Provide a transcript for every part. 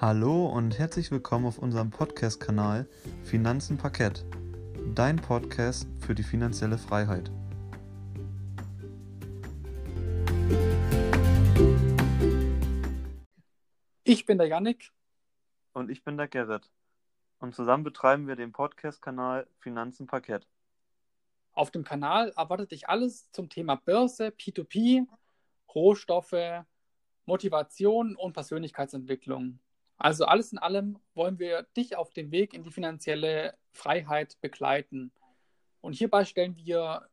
Hallo und herzlich willkommen auf unserem Podcast-Kanal Finanzen Parkett, dein Podcast für die finanzielle Freiheit. Ich bin der Yannick. Und ich bin der Gerrit. Und zusammen betreiben wir den Podcast-Kanal Finanzen Parkett. Auf dem Kanal erwartet dich alles zum Thema Börse, P2P, Rohstoffe, Motivation und Persönlichkeitsentwicklung. Also alles in allem wollen wir dich auf dem Weg in die finanzielle Freiheit begleiten. Und hierbei stellen wir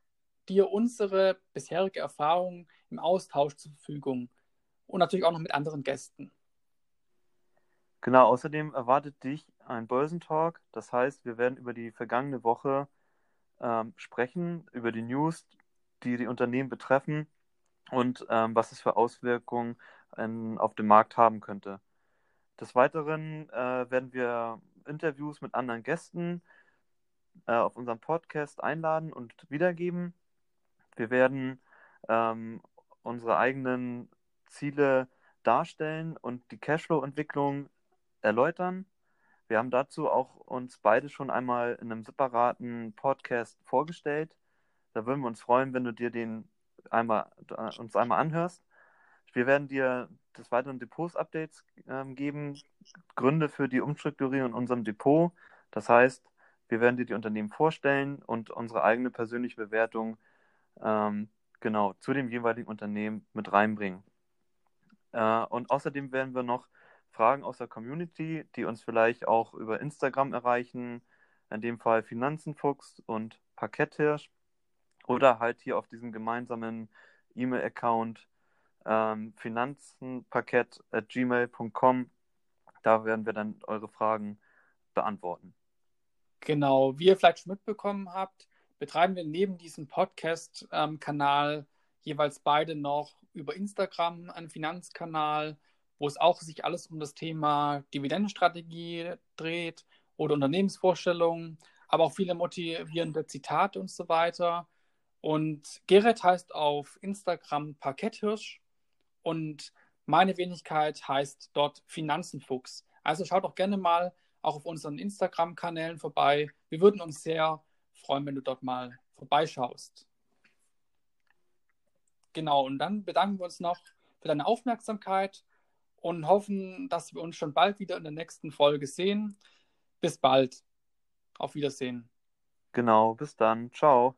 dir unsere bisherige Erfahrung im Austausch zur Verfügung und natürlich auch noch mit anderen Gästen. Genau, außerdem erwartet dich ein Börsentalk. Das heißt, wir werden über die vergangene Woche ähm, sprechen, über die News, die die Unternehmen betreffen und ähm, was es für Auswirkungen in, auf dem Markt haben könnte. Des Weiteren äh, werden wir Interviews mit anderen Gästen äh, auf unserem Podcast einladen und wiedergeben. Wir werden ähm, unsere eigenen Ziele darstellen und die Cashflow-Entwicklung erläutern. Wir haben dazu auch uns beide schon einmal in einem separaten Podcast vorgestellt. Da würden wir uns freuen, wenn du dir den einmal, äh, uns einmal anhörst. Wir werden dir des Weiteren Depots-Updates ähm, geben, Gründe für die Umstrukturierung in unserem Depot. Das heißt, wir werden dir die Unternehmen vorstellen und unsere eigene persönliche Bewertung ähm, genau zu dem jeweiligen Unternehmen mit reinbringen. Äh, und außerdem werden wir noch Fragen aus der Community, die uns vielleicht auch über Instagram erreichen, in dem Fall Finanzenfuchs und Parketthirsch oder halt hier auf diesem gemeinsamen E-Mail-Account ähm, finanzenparkett.gmail.com. Da werden wir dann eure Fragen beantworten. Genau, wie ihr vielleicht schon mitbekommen habt, betreiben wir neben diesem Podcast-Kanal jeweils beide noch über Instagram einen Finanzkanal, wo es auch sich alles um das Thema Dividendenstrategie dreht oder Unternehmensvorstellungen, aber auch viele motivierende Zitate und so weiter. Und Gerrit heißt auf Instagram Parketthirsch und meine Wenigkeit heißt dort Finanzenfuchs. Also schaut auch gerne mal auch auf unseren Instagram-Kanälen vorbei. Wir würden uns sehr freuen, wenn du dort mal vorbeischaust. Genau, und dann bedanken wir uns noch für deine Aufmerksamkeit und hoffen, dass wir uns schon bald wieder in der nächsten Folge sehen. Bis bald. Auf Wiedersehen. Genau, bis dann. Ciao.